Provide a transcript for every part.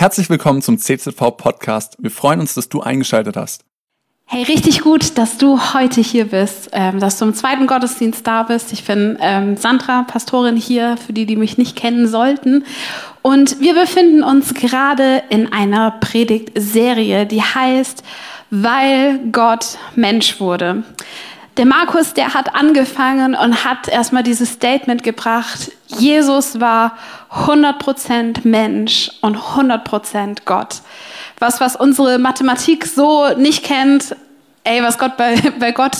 Herzlich willkommen zum CZV Podcast. Wir freuen uns, dass du eingeschaltet hast. Hey, richtig gut, dass du heute hier bist, ähm, dass du im zweiten Gottesdienst da bist. Ich bin ähm, Sandra, Pastorin hier, für die, die mich nicht kennen sollten. Und wir befinden uns gerade in einer Predigtserie, die heißt, weil Gott Mensch wurde. Der Markus, der hat angefangen und hat erstmal dieses Statement gebracht, Jesus war 100% Mensch und 100% Gott. Was, was unsere Mathematik so nicht kennt, ey, was Gott bei, bei Gott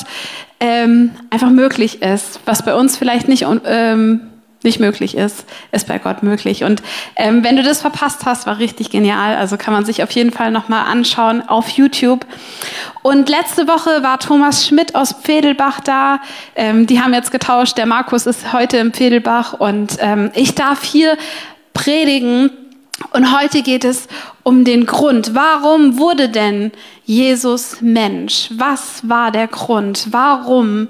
ähm, einfach möglich ist, was bei uns vielleicht nicht ähm, nicht möglich ist, ist bei Gott möglich. Und ähm, wenn du das verpasst hast, war richtig genial. Also kann man sich auf jeden Fall nochmal anschauen auf YouTube. Und letzte Woche war Thomas Schmidt aus Pfedelbach da. Ähm, die haben jetzt getauscht. Der Markus ist heute im Pfedelbach und ähm, ich darf hier predigen. Und heute geht es um den Grund. Warum wurde denn Jesus Mensch? Was war der Grund? Warum?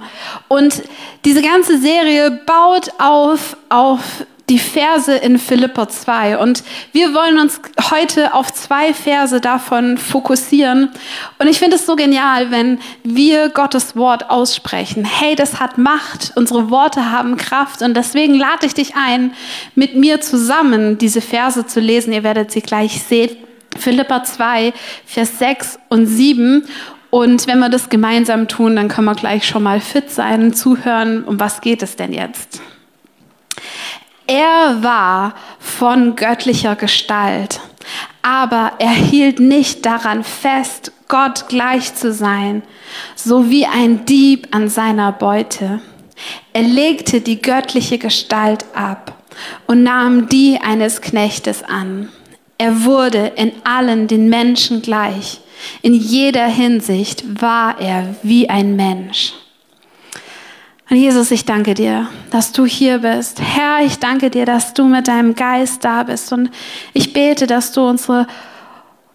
Und diese ganze Serie baut auf, auf die Verse in Philippa 2. Und wir wollen uns heute auf zwei Verse davon fokussieren. Und ich finde es so genial, wenn wir Gottes Wort aussprechen. Hey, das hat Macht, unsere Worte haben Kraft. Und deswegen lade ich dich ein, mit mir zusammen diese Verse zu lesen. Ihr werdet sie gleich sehen. Philippa 2, Vers 6 und 7. Und wenn wir das gemeinsam tun, dann können wir gleich schon mal fit sein zuhören, um was geht es denn jetzt? Er war von göttlicher Gestalt, aber er hielt nicht daran fest, Gott gleich zu sein, so wie ein Dieb an seiner Beute. Er legte die göttliche Gestalt ab und nahm die eines Knechtes an. Er wurde in allen den Menschen gleich. In jeder Hinsicht war er wie ein Mensch. Und Jesus, ich danke dir, dass du hier bist. Herr, ich danke dir, dass du mit deinem Geist da bist. Und ich bete, dass du unsere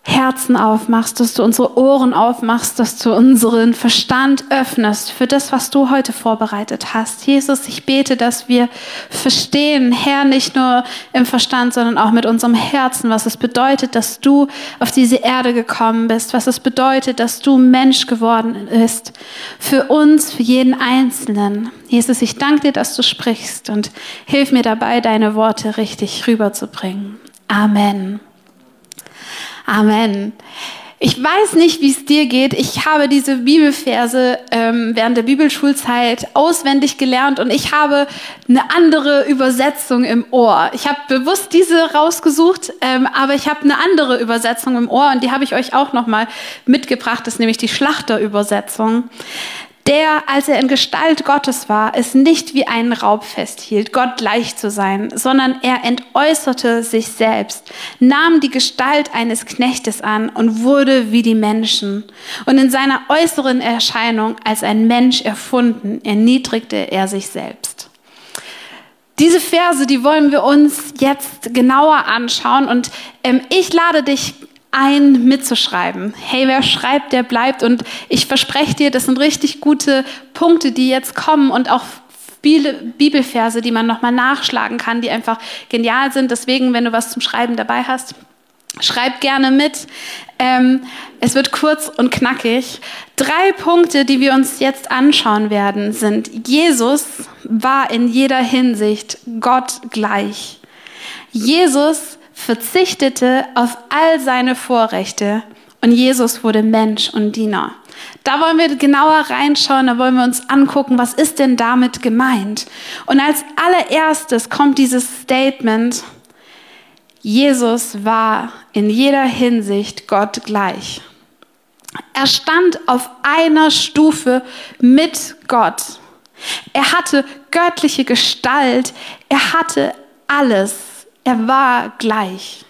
Herzen aufmachst, dass du unsere Ohren aufmachst, dass du unseren Verstand öffnest für das, was du heute vorbereitet hast. Jesus, ich bete, dass wir verstehen, Herr, nicht nur im Verstand, sondern auch mit unserem Herzen, was es bedeutet, dass du auf diese Erde gekommen bist, was es bedeutet, dass du Mensch geworden bist. Für uns, für jeden Einzelnen. Jesus, ich danke dir, dass du sprichst und hilf mir dabei, deine Worte richtig rüberzubringen. Amen. Amen. Ich weiß nicht, wie es dir geht. Ich habe diese Bibelverse ähm, während der Bibelschulzeit auswendig gelernt und ich habe eine andere Übersetzung im Ohr. Ich habe bewusst diese rausgesucht, ähm, aber ich habe eine andere Übersetzung im Ohr und die habe ich euch auch noch mal mitgebracht. Das ist nämlich die Schlachterübersetzung der, als er in Gestalt Gottes war, es nicht wie einen Raub festhielt, Gott gleich zu sein, sondern er entäußerte sich selbst, nahm die Gestalt eines Knechtes an und wurde wie die Menschen. Und in seiner äußeren Erscheinung als ein Mensch erfunden, erniedrigte er sich selbst. Diese Verse, die wollen wir uns jetzt genauer anschauen und ähm, ich lade dich ein mitzuschreiben. Hey, wer schreibt, der bleibt. Und ich verspreche dir, das sind richtig gute Punkte, die jetzt kommen und auch viele Bibelverse, die man nochmal nachschlagen kann, die einfach genial sind. Deswegen, wenn du was zum Schreiben dabei hast, schreib gerne mit. Ähm, es wird kurz und knackig. Drei Punkte, die wir uns jetzt anschauen werden, sind, Jesus war in jeder Hinsicht Gott gleich. Jesus verzichtete auf all seine Vorrechte und Jesus wurde Mensch und Diener. Da wollen wir genauer reinschauen, da wollen wir uns angucken, was ist denn damit gemeint. Und als allererstes kommt dieses Statement, Jesus war in jeder Hinsicht Gott gleich. Er stand auf einer Stufe mit Gott. Er hatte göttliche Gestalt, er hatte alles er war gleich.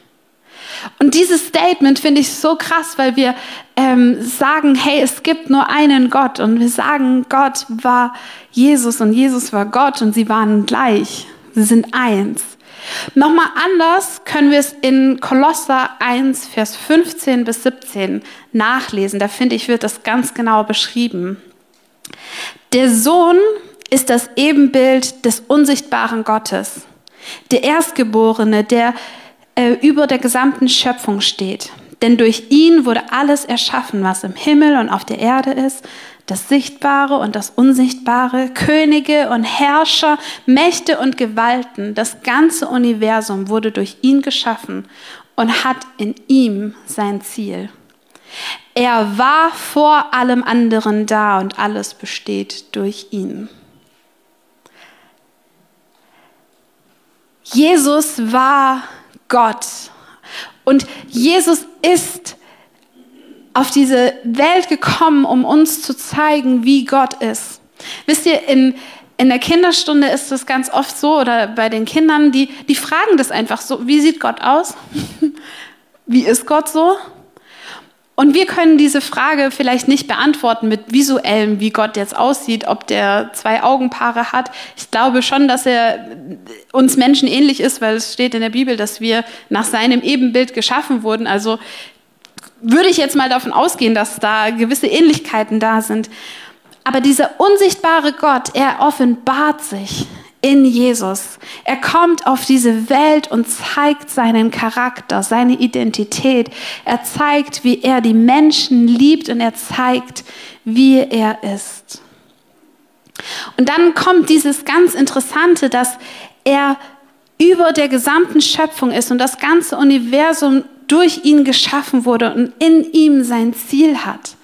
Und dieses Statement finde ich so krass, weil wir ähm, sagen, hey, es gibt nur einen Gott und wir sagen, Gott war Jesus und Jesus war Gott und sie waren gleich. Sie sind eins. Nochmal anders können wir es in Kolosser 1, Vers 15 bis 17 nachlesen. Da finde ich, wird das ganz genau beschrieben. Der Sohn ist das Ebenbild des unsichtbaren Gottes der Erstgeborene, der äh, über der gesamten Schöpfung steht. Denn durch ihn wurde alles erschaffen, was im Himmel und auf der Erde ist, das Sichtbare und das Unsichtbare, Könige und Herrscher, Mächte und Gewalten. Das ganze Universum wurde durch ihn geschaffen und hat in ihm sein Ziel. Er war vor allem anderen da und alles besteht durch ihn. Jesus war Gott und Jesus ist auf diese Welt gekommen, um uns zu zeigen, wie Gott ist. Wisst ihr, in, in der Kinderstunde ist es ganz oft so, oder bei den Kindern, die, die fragen das einfach so, wie sieht Gott aus? wie ist Gott so? Und wir können diese Frage vielleicht nicht beantworten mit visuellem, wie Gott jetzt aussieht, ob der zwei Augenpaare hat. Ich glaube schon, dass er uns Menschen ähnlich ist, weil es steht in der Bibel, dass wir nach seinem Ebenbild geschaffen wurden. Also würde ich jetzt mal davon ausgehen, dass da gewisse Ähnlichkeiten da sind. Aber dieser unsichtbare Gott, er offenbart sich in Jesus. Er kommt auf diese Welt und zeigt seinen Charakter, seine Identität. Er zeigt, wie er die Menschen liebt und er zeigt, wie er ist. Und dann kommt dieses ganz Interessante, dass er über der gesamten Schöpfung ist und das ganze Universum durch ihn geschaffen wurde und in ihm sein Ziel hat.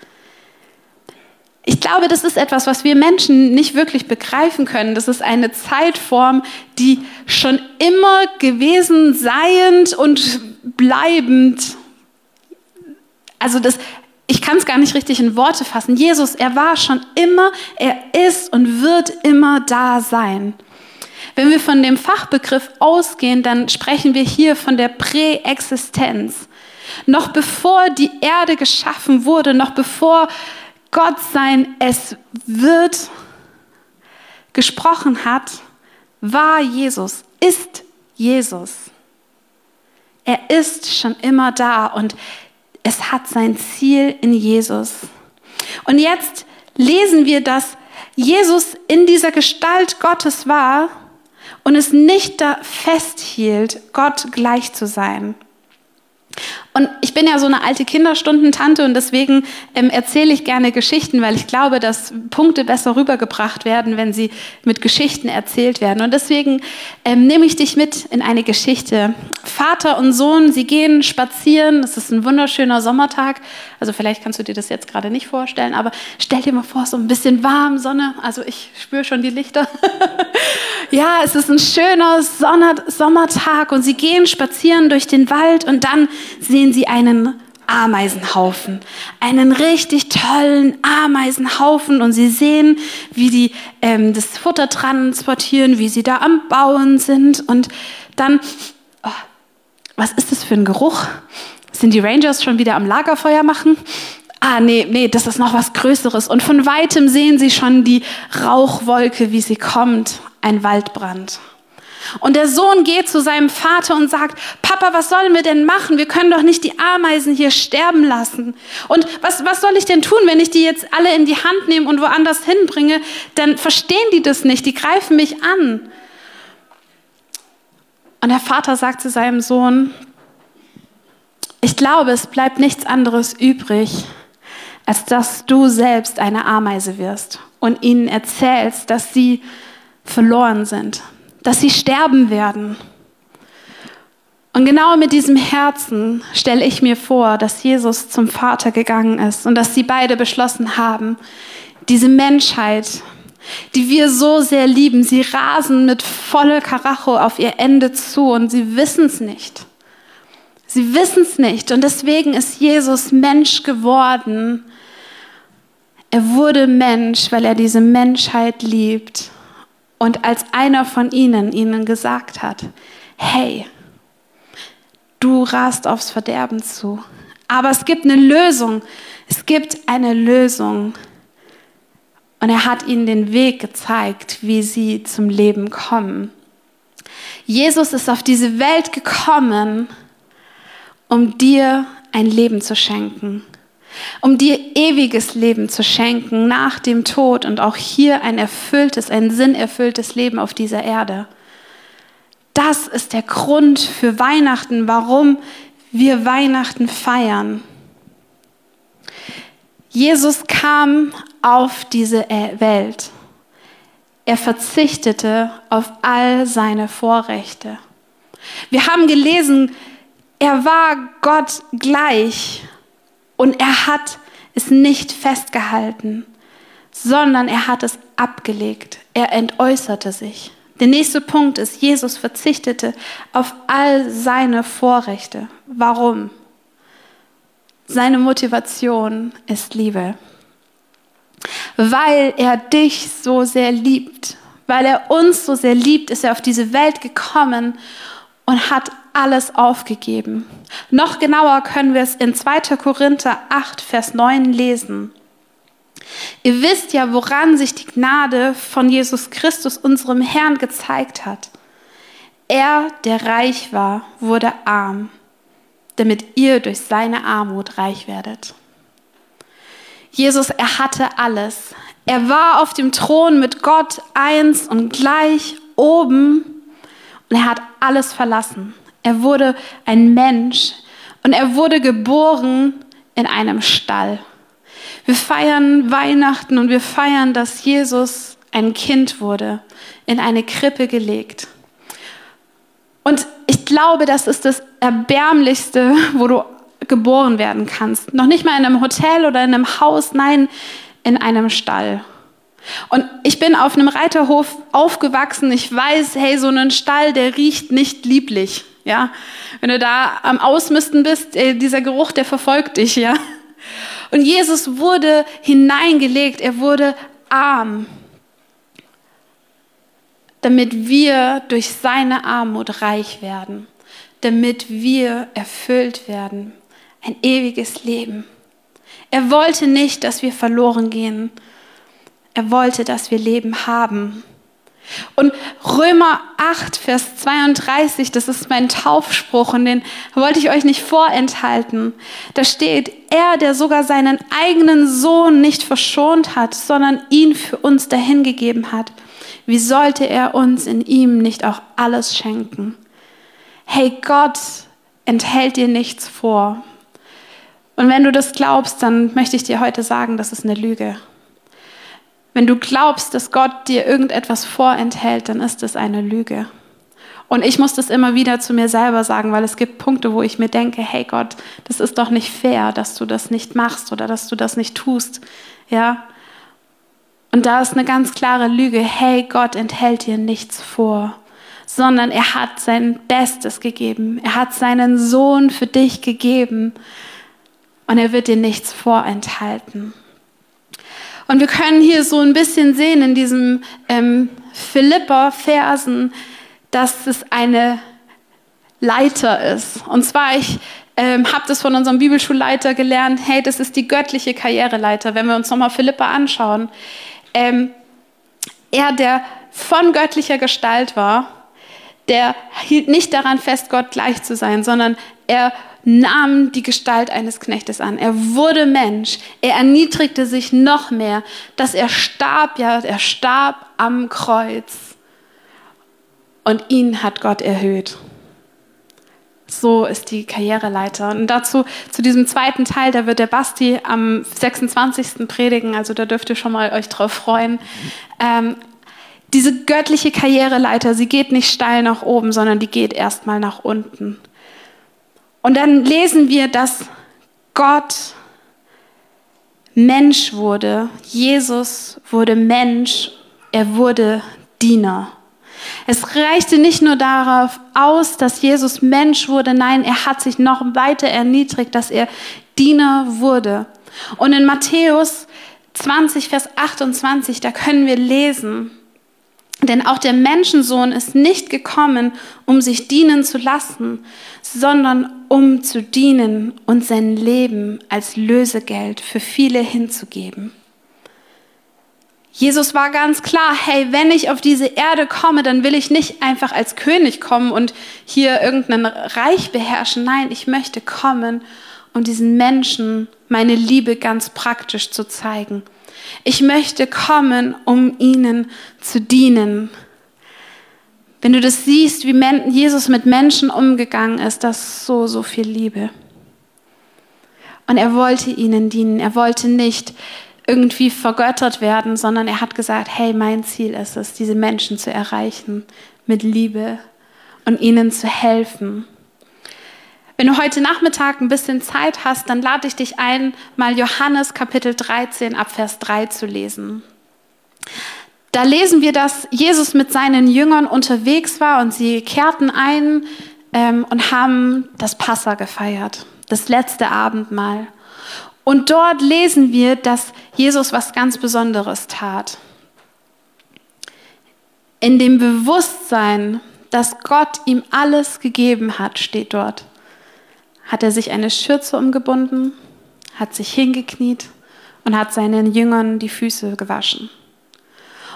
Ich glaube, das ist etwas, was wir Menschen nicht wirklich begreifen können. Das ist eine Zeitform, die schon immer gewesen seiend und bleibend. Also das, ich kann es gar nicht richtig in Worte fassen. Jesus, er war schon immer, er ist und wird immer da sein. Wenn wir von dem Fachbegriff ausgehen, dann sprechen wir hier von der Präexistenz. Noch bevor die Erde geschaffen wurde, noch bevor Gott sein Es wird gesprochen hat, war Jesus, ist Jesus. Er ist schon immer da und es hat sein Ziel in Jesus. Und jetzt lesen wir, dass Jesus in dieser Gestalt Gottes war und es nicht da festhielt, Gott gleich zu sein. Und ich bin ja so eine alte Kinderstundentante und deswegen ähm, erzähle ich gerne Geschichten, weil ich glaube, dass Punkte besser rübergebracht werden, wenn sie mit Geschichten erzählt werden. Und deswegen ähm, nehme ich dich mit in eine Geschichte. Vater und Sohn, sie gehen spazieren. Es ist ein wunderschöner Sommertag. Also vielleicht kannst du dir das jetzt gerade nicht vorstellen, aber stell dir mal vor, so ein bisschen warm, Sonne. Also ich spüre schon die Lichter. ja, es ist ein schöner Sommertag und sie gehen spazieren durch den Wald und dann sehen sie einen Ameisenhaufen, einen richtig tollen Ameisenhaufen und sie sehen, wie die ähm, das Futter transportieren, wie sie da am Bauen sind und dann, oh, was ist das für ein Geruch? Sind die Rangers schon wieder am Lagerfeuer machen? Ah, nee, nee, das ist noch was Größeres. Und von weitem sehen sie schon die Rauchwolke, wie sie kommt, ein Waldbrand. Und der Sohn geht zu seinem Vater und sagt, Papa, was sollen wir denn machen? Wir können doch nicht die Ameisen hier sterben lassen. Und was, was soll ich denn tun, wenn ich die jetzt alle in die Hand nehme und woanders hinbringe? Dann verstehen die das nicht, die greifen mich an. Und der Vater sagt zu seinem Sohn, ich glaube, es bleibt nichts anderes übrig, als dass du selbst eine Ameise wirst und ihnen erzählst, dass sie verloren sind, dass sie sterben werden. Und genau mit diesem Herzen stelle ich mir vor, dass Jesus zum Vater gegangen ist und dass sie beide beschlossen haben, diese Menschheit, die wir so sehr lieben, sie rasen mit voller Karacho auf ihr Ende zu und sie wissen es nicht. Sie wissen es nicht und deswegen ist Jesus Mensch geworden. Er wurde Mensch, weil er diese Menschheit liebt und als einer von ihnen ihnen gesagt hat, hey, du rast aufs Verderben zu. Aber es gibt eine Lösung. Es gibt eine Lösung. Und er hat ihnen den Weg gezeigt, wie sie zum Leben kommen. Jesus ist auf diese Welt gekommen, um dir ein Leben zu schenken um dir ewiges Leben zu schenken nach dem Tod und auch hier ein erfülltes, ein sinnerfülltes Leben auf dieser Erde. das ist der Grund für Weihnachten, warum wir Weihnachten feiern. Jesus kam auf diese Welt. Er verzichtete auf all seine Vorrechte. Wir haben gelesen, er war Gott gleich und er hat es nicht festgehalten, sondern er hat es abgelegt. Er entäußerte sich. Der nächste Punkt ist, Jesus verzichtete auf all seine Vorrechte. Warum? Seine Motivation ist Liebe. Weil er dich so sehr liebt, weil er uns so sehr liebt, ist er auf diese Welt gekommen und hat alles aufgegeben. Noch genauer können wir es in 2. Korinther 8, Vers 9 lesen. Ihr wisst ja, woran sich die Gnade von Jesus Christus, unserem Herrn, gezeigt hat. Er, der reich war, wurde arm, damit ihr durch seine Armut reich werdet. Jesus, er hatte alles. Er war auf dem Thron mit Gott eins und gleich oben und er hat alles verlassen. Er wurde ein Mensch und er wurde geboren in einem Stall. Wir feiern Weihnachten und wir feiern, dass Jesus ein Kind wurde, in eine Krippe gelegt. Und ich glaube, das ist das Erbärmlichste, wo du geboren werden kannst. Noch nicht mal in einem Hotel oder in einem Haus, nein, in einem Stall. Und ich bin auf einem Reiterhof aufgewachsen. Ich weiß, hey, so ein Stall, der riecht nicht lieblich. Ja, wenn du da am Ausmisten bist, ey, dieser Geruch, der verfolgt dich. Ja, und Jesus wurde hineingelegt. Er wurde arm, damit wir durch seine Armut reich werden, damit wir erfüllt werden, ein ewiges Leben. Er wollte nicht, dass wir verloren gehen, er wollte, dass wir Leben haben. Und Römer 8, Vers 32, das ist mein Taufspruch und den wollte ich euch nicht vorenthalten. Da steht, er, der sogar seinen eigenen Sohn nicht verschont hat, sondern ihn für uns dahingegeben hat, wie sollte er uns in ihm nicht auch alles schenken? Hey, Gott enthält dir nichts vor. Und wenn du das glaubst, dann möchte ich dir heute sagen, das ist eine Lüge. Wenn du glaubst, dass Gott dir irgendetwas vorenthält, dann ist das eine Lüge. Und ich muss das immer wieder zu mir selber sagen, weil es gibt Punkte, wo ich mir denke, hey Gott, das ist doch nicht fair, dass du das nicht machst oder dass du das nicht tust. Ja? Und da ist eine ganz klare Lüge, hey Gott enthält dir nichts vor, sondern er hat sein Bestes gegeben. Er hat seinen Sohn für dich gegeben und er wird dir nichts vorenthalten. Und wir können hier so ein bisschen sehen in diesem ähm, Philippa-Versen, dass es eine Leiter ist. Und zwar, ich ähm, habe das von unserem Bibelschulleiter gelernt, hey, das ist die göttliche Karriereleiter. Wenn wir uns nochmal Philippa anschauen, ähm, er, der von göttlicher Gestalt war, der hielt nicht daran fest, Gott gleich zu sein, sondern er nahm die Gestalt eines Knechtes an. Er wurde Mensch. Er erniedrigte sich noch mehr, dass er starb, ja, er starb am Kreuz. Und ihn hat Gott erhöht. So ist die Karriereleiter. Und dazu, zu diesem zweiten Teil, da wird der Basti am 26. predigen, also da dürft ihr schon mal euch drauf freuen. Ähm, diese göttliche Karriereleiter, sie geht nicht steil nach oben, sondern die geht erstmal nach unten. Und dann lesen wir, dass Gott Mensch wurde. Jesus wurde Mensch. Er wurde Diener. Es reichte nicht nur darauf aus, dass Jesus Mensch wurde, nein, er hat sich noch weiter erniedrigt, dass er Diener wurde. Und in Matthäus 20, Vers 28, da können wir lesen, denn auch der Menschensohn ist nicht gekommen, um sich dienen zu lassen, sondern um zu dienen und sein Leben als Lösegeld für viele hinzugeben. Jesus war ganz klar, hey, wenn ich auf diese Erde komme, dann will ich nicht einfach als König kommen und hier irgendein Reich beherrschen. Nein, ich möchte kommen, um diesen Menschen meine Liebe ganz praktisch zu zeigen. Ich möchte kommen, um ihnen zu dienen. Wenn du das siehst, wie Jesus mit Menschen umgegangen ist, das ist so, so viel Liebe. Und er wollte ihnen dienen. Er wollte nicht irgendwie vergöttert werden, sondern er hat gesagt, hey, mein Ziel ist es, diese Menschen zu erreichen mit Liebe und ihnen zu helfen. Wenn du heute Nachmittag ein bisschen Zeit hast, dann lade ich dich ein, mal Johannes Kapitel 13 ab Vers 3 zu lesen. Da lesen wir, dass Jesus mit seinen Jüngern unterwegs war und sie kehrten ein ähm, und haben das Passa gefeiert das letzte Abendmahl. Und dort lesen wir, dass Jesus was ganz Besonderes tat. In dem Bewusstsein, dass Gott ihm alles gegeben hat, steht dort, hat er sich eine Schürze umgebunden, hat sich hingekniet und hat seinen Jüngern die Füße gewaschen.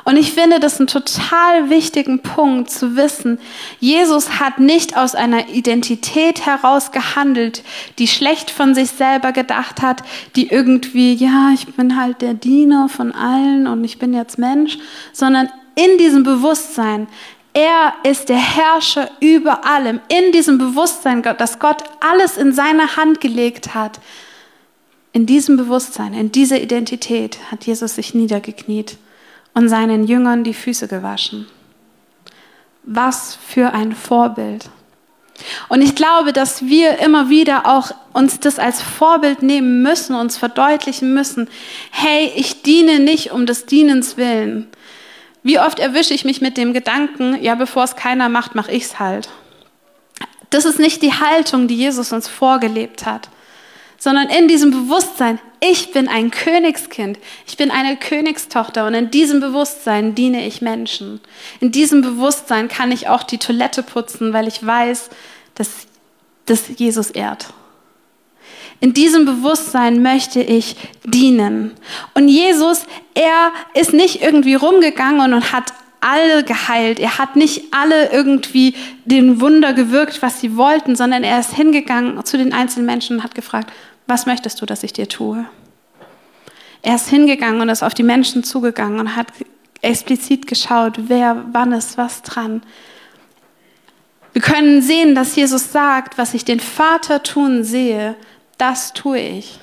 Und ich finde das einen total wichtigen Punkt zu wissen. Jesus hat nicht aus einer Identität heraus gehandelt, die schlecht von sich selber gedacht hat, die irgendwie, ja, ich bin halt der Diener von allen und ich bin jetzt Mensch, sondern in diesem Bewusstsein, er ist der Herrscher über allem, in diesem Bewusstsein, dass Gott alles in seine Hand gelegt hat. In diesem Bewusstsein, in dieser Identität hat Jesus sich niedergekniet und seinen Jüngern die Füße gewaschen. Was für ein Vorbild. Und ich glaube, dass wir immer wieder auch uns das als Vorbild nehmen müssen, uns verdeutlichen müssen, hey, ich diene nicht um des Dienens willen. Wie oft erwische ich mich mit dem Gedanken, ja, bevor es keiner macht, mache ich es halt. Das ist nicht die Haltung, die Jesus uns vorgelebt hat sondern in diesem Bewusstsein, ich bin ein Königskind, ich bin eine Königstochter und in diesem Bewusstsein diene ich Menschen. In diesem Bewusstsein kann ich auch die Toilette putzen, weil ich weiß, dass das Jesus ehrt. In diesem Bewusstsein möchte ich dienen. Und Jesus, er ist nicht irgendwie rumgegangen und hat alle geheilt. Er hat nicht alle irgendwie den Wunder gewirkt, was sie wollten, sondern er ist hingegangen zu den einzelnen Menschen und hat gefragt, was möchtest du, dass ich dir tue? Er ist hingegangen und ist auf die Menschen zugegangen und hat explizit geschaut, wer, wann ist was dran. Wir können sehen, dass Jesus sagt, was ich den Vater tun sehe, das tue ich.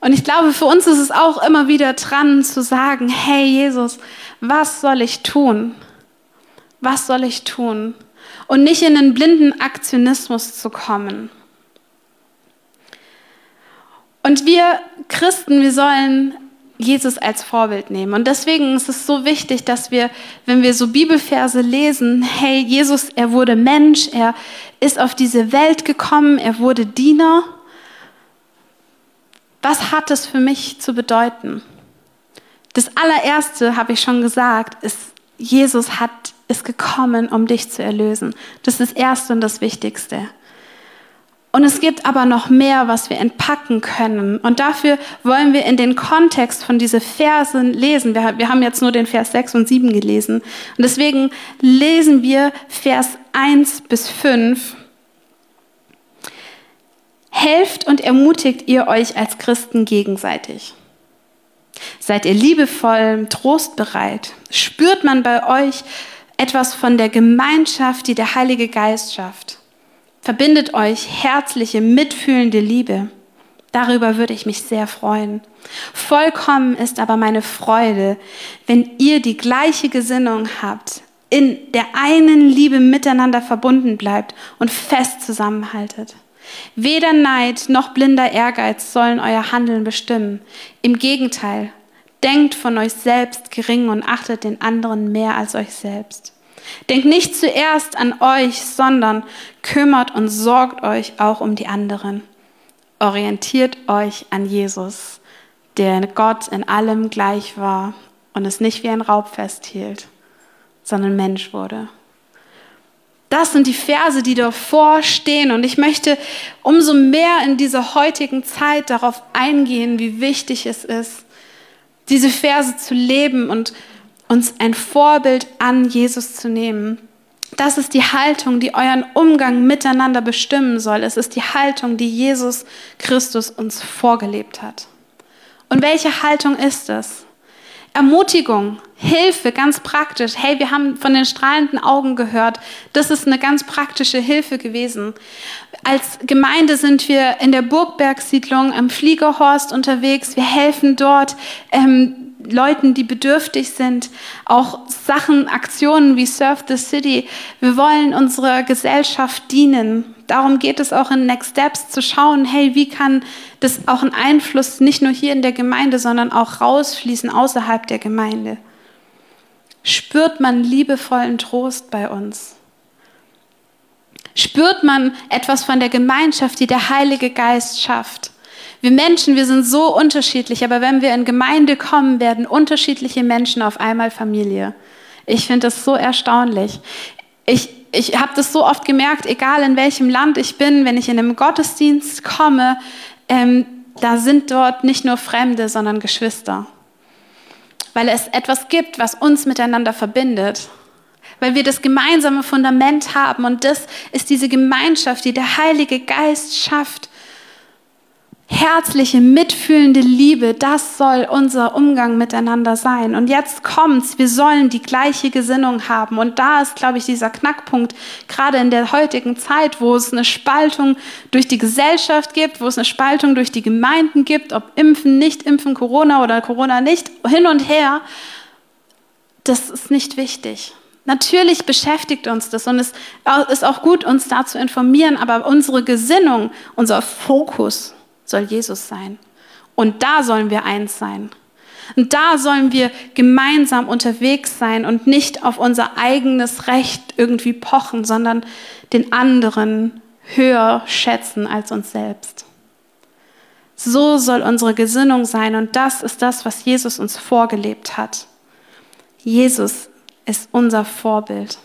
Und ich glaube, für uns ist es auch immer wieder dran zu sagen, hey Jesus, was soll ich tun? Was soll ich tun? Und nicht in einen blinden Aktionismus zu kommen. Und wir Christen, wir sollen Jesus als Vorbild nehmen. Und deswegen ist es so wichtig, dass wir, wenn wir so Bibelverse lesen, hey, Jesus, er wurde Mensch, er ist auf diese Welt gekommen, er wurde Diener. Was hat es für mich zu bedeuten? Das allererste, habe ich schon gesagt, ist, Jesus hat, ist gekommen, um dich zu erlösen. Das ist das Erste und das Wichtigste. Und es gibt aber noch mehr, was wir entpacken können. Und dafür wollen wir in den Kontext von diesen Versen lesen. Wir, wir haben jetzt nur den Vers 6 und 7 gelesen. Und deswegen lesen wir Vers 1 bis 5. Helft und ermutigt ihr euch als Christen gegenseitig. Seid ihr liebevoll, trostbereit? Spürt man bei euch etwas von der Gemeinschaft, die der Heilige Geist schafft? verbindet euch herzliche, mitfühlende Liebe. Darüber würde ich mich sehr freuen. Vollkommen ist aber meine Freude, wenn ihr die gleiche Gesinnung habt, in der einen Liebe miteinander verbunden bleibt und fest zusammenhaltet. Weder Neid noch blinder Ehrgeiz sollen euer Handeln bestimmen. Im Gegenteil, denkt von euch selbst gering und achtet den anderen mehr als euch selbst. Denkt nicht zuerst an euch, sondern kümmert und sorgt euch auch um die anderen. Orientiert euch an Jesus, der Gott in allem gleich war und es nicht wie ein Raub festhielt, sondern Mensch wurde. Das sind die Verse, die davor stehen. Und ich möchte umso mehr in dieser heutigen Zeit darauf eingehen, wie wichtig es ist, diese Verse zu leben und uns ein Vorbild an Jesus zu nehmen. Das ist die Haltung, die euren Umgang miteinander bestimmen soll. Es ist die Haltung, die Jesus Christus uns vorgelebt hat. Und welche Haltung ist es? Ermutigung, Hilfe, ganz praktisch. Hey, wir haben von den strahlenden Augen gehört. Das ist eine ganz praktische Hilfe gewesen. Als Gemeinde sind wir in der Burgbergsiedlung am Fliegerhorst unterwegs. Wir helfen dort ähm, Leuten, die bedürftig sind. Auch Sachen, Aktionen wie Surf the City. Wir wollen unserer Gesellschaft dienen. Darum geht es auch in Next Steps zu schauen, hey, wie kann das auch einen Einfluss nicht nur hier in der Gemeinde, sondern auch rausfließen außerhalb der Gemeinde spürt man liebevollen Trost bei uns? Spürt man etwas von der Gemeinschaft, die der Heilige Geist schafft? Wir Menschen, wir sind so unterschiedlich, aber wenn wir in Gemeinde kommen, werden unterschiedliche Menschen auf einmal Familie. Ich finde das so erstaunlich. Ich, ich habe das so oft gemerkt, egal in welchem Land ich bin, wenn ich in einem Gottesdienst komme, ähm, da sind dort nicht nur Fremde, sondern Geschwister weil es etwas gibt, was uns miteinander verbindet. Weil wir das gemeinsame Fundament haben und das ist diese Gemeinschaft, die der Heilige Geist schafft herzliche, mitfühlende Liebe, das soll unser Umgang miteinander sein. Und jetzt kommt's, wir sollen die gleiche Gesinnung haben. Und da ist, glaube ich, dieser Knackpunkt, gerade in der heutigen Zeit, wo es eine Spaltung durch die Gesellschaft gibt, wo es eine Spaltung durch die Gemeinden gibt, ob impfen, nicht impfen, Corona oder Corona nicht, hin und her. Das ist nicht wichtig. Natürlich beschäftigt uns das und es ist auch gut, uns da zu informieren, aber unsere Gesinnung, unser Fokus soll Jesus sein. Und da sollen wir eins sein. Und da sollen wir gemeinsam unterwegs sein und nicht auf unser eigenes Recht irgendwie pochen, sondern den anderen höher schätzen als uns selbst. So soll unsere Gesinnung sein und das ist das, was Jesus uns vorgelebt hat. Jesus ist unser Vorbild.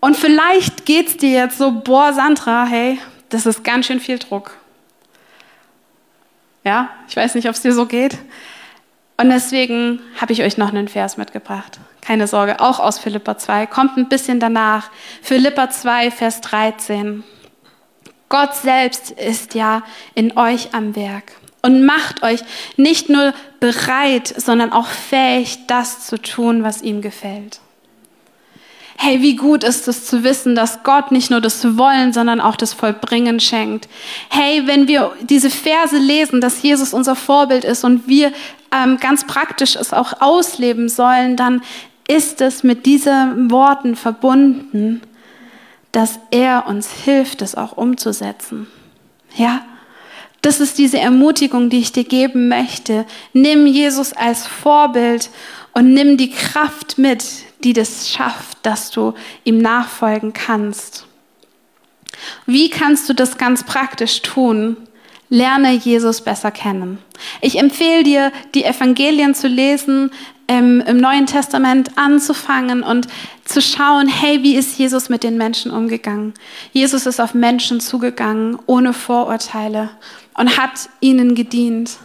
Und vielleicht geht es dir jetzt so, boah, Sandra, hey, das ist ganz schön viel Druck. Ja, ich weiß nicht, ob es dir so geht. Und deswegen habe ich euch noch einen Vers mitgebracht. Keine Sorge, auch aus Philippa 2, kommt ein bisschen danach. Philippa 2, Vers 13. Gott selbst ist ja in euch am Werk und macht euch nicht nur bereit, sondern auch fähig, das zu tun, was ihm gefällt. Hey, wie gut ist es zu wissen, dass Gott nicht nur das Wollen, sondern auch das Vollbringen schenkt. Hey, wenn wir diese Verse lesen, dass Jesus unser Vorbild ist und wir ähm, ganz praktisch es auch ausleben sollen, dann ist es mit diesen Worten verbunden, dass er uns hilft, es auch umzusetzen. Ja, das ist diese Ermutigung, die ich dir geben möchte. Nimm Jesus als Vorbild und nimm die Kraft mit, die das schafft, dass du ihm nachfolgen kannst. Wie kannst du das ganz praktisch tun? Lerne Jesus besser kennen. Ich empfehle dir, die Evangelien zu lesen, ähm, im Neuen Testament anzufangen und zu schauen, hey, wie ist Jesus mit den Menschen umgegangen? Jesus ist auf Menschen zugegangen, ohne Vorurteile und hat ihnen gedient.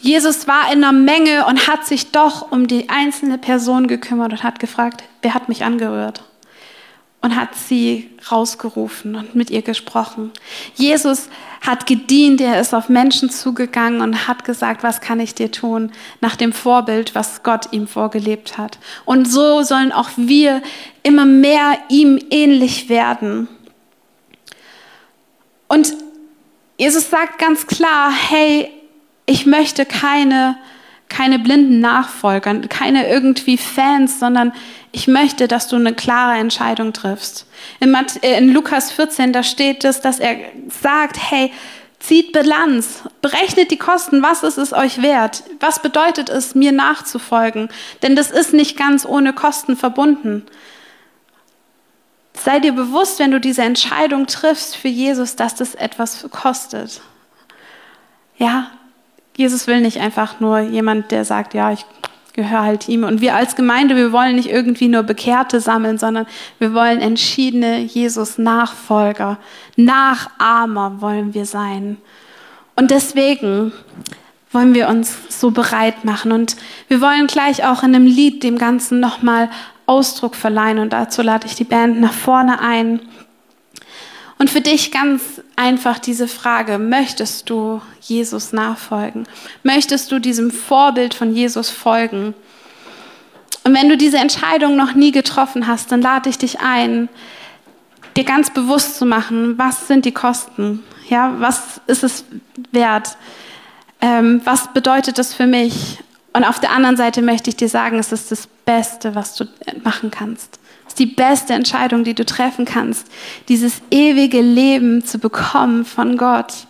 Jesus war in einer Menge und hat sich doch um die einzelne Person gekümmert und hat gefragt, wer hat mich angerührt? Und hat sie rausgerufen und mit ihr gesprochen. Jesus hat gedient, er ist auf Menschen zugegangen und hat gesagt, was kann ich dir tun, nach dem Vorbild, was Gott ihm vorgelebt hat. Und so sollen auch wir immer mehr ihm ähnlich werden. Und Jesus sagt ganz klar, hey, ich möchte keine, keine blinden Nachfolger, keine irgendwie Fans, sondern ich möchte, dass du eine klare Entscheidung triffst. In, äh, in Lukas 14, da steht es, dass er sagt, hey, zieht Bilanz, berechnet die Kosten, was ist es euch wert? Was bedeutet es, mir nachzufolgen? Denn das ist nicht ganz ohne Kosten verbunden. Sei dir bewusst, wenn du diese Entscheidung triffst für Jesus, dass das etwas kostet. Ja, Jesus will nicht einfach nur jemand, der sagt, ja, ich gehöre halt ihm. Und wir als Gemeinde, wir wollen nicht irgendwie nur Bekehrte sammeln, sondern wir wollen entschiedene Jesus-Nachfolger, Nachahmer wollen wir sein. Und deswegen wollen wir uns so bereit machen. Und wir wollen gleich auch in einem Lied dem Ganzen nochmal Ausdruck verleihen. Und dazu lade ich die Band nach vorne ein. Und für dich ganz einfach diese Frage, möchtest du Jesus nachfolgen? Möchtest du diesem Vorbild von Jesus folgen? Und wenn du diese Entscheidung noch nie getroffen hast, dann lade ich dich ein, dir ganz bewusst zu machen, was sind die Kosten? Ja, was ist es wert? Ähm, was bedeutet das für mich? Und auf der anderen Seite möchte ich dir sagen, es ist das Beste, was du machen kannst. Die beste Entscheidung, die du treffen kannst, dieses ewige Leben zu bekommen von Gott.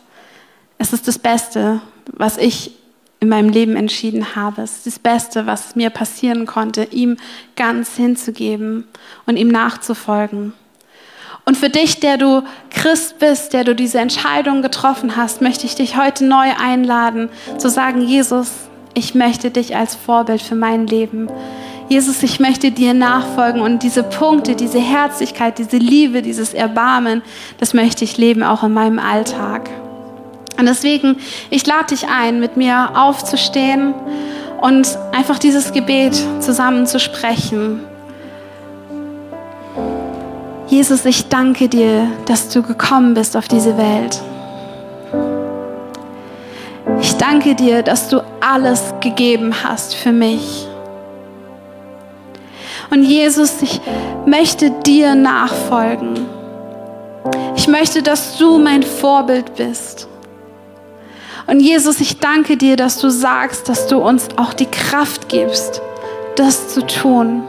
Es ist das Beste, was ich in meinem Leben entschieden habe. Es ist das Beste, was mir passieren konnte, ihm ganz hinzugeben und ihm nachzufolgen. Und für dich, der du Christ bist, der du diese Entscheidung getroffen hast, möchte ich dich heute neu einladen, zu sagen, Jesus, ich möchte dich als Vorbild für mein Leben. Jesus, ich möchte dir nachfolgen und diese Punkte, diese Herzlichkeit, diese Liebe, dieses Erbarmen, das möchte ich leben auch in meinem Alltag. Und deswegen, ich lade dich ein, mit mir aufzustehen und einfach dieses Gebet zusammen zu sprechen. Jesus, ich danke dir, dass du gekommen bist auf diese Welt. Ich danke dir, dass du alles gegeben hast für mich. Und Jesus, ich möchte dir nachfolgen. Ich möchte, dass du mein Vorbild bist. Und Jesus, ich danke dir, dass du sagst, dass du uns auch die Kraft gibst, das zu tun.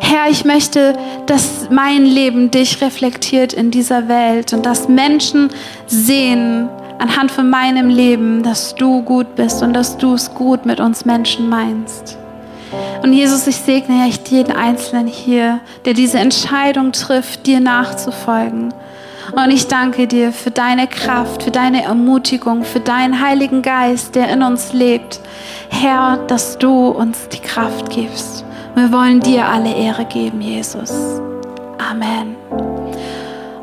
Herr, ich möchte, dass mein Leben dich reflektiert in dieser Welt und dass Menschen sehen anhand von meinem Leben, dass du gut bist und dass du es gut mit uns Menschen meinst. Und Jesus, ich segne echt jeden Einzelnen hier, der diese Entscheidung trifft, dir nachzufolgen. Und ich danke dir für deine Kraft, für deine Ermutigung, für deinen Heiligen Geist, der in uns lebt. Herr, dass du uns die Kraft gibst. Wir wollen dir alle Ehre geben, Jesus. Amen.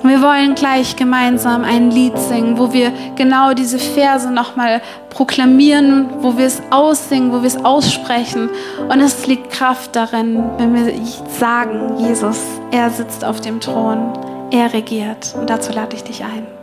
Und wir wollen gleich gemeinsam ein Lied singen, wo wir genau diese Verse nochmal proklamieren, wo wir es aussingen, wo wir es aussprechen. Und es liegt Kraft darin, wenn wir sagen, Jesus, er sitzt auf dem Thron, er regiert. Und dazu lade ich dich ein.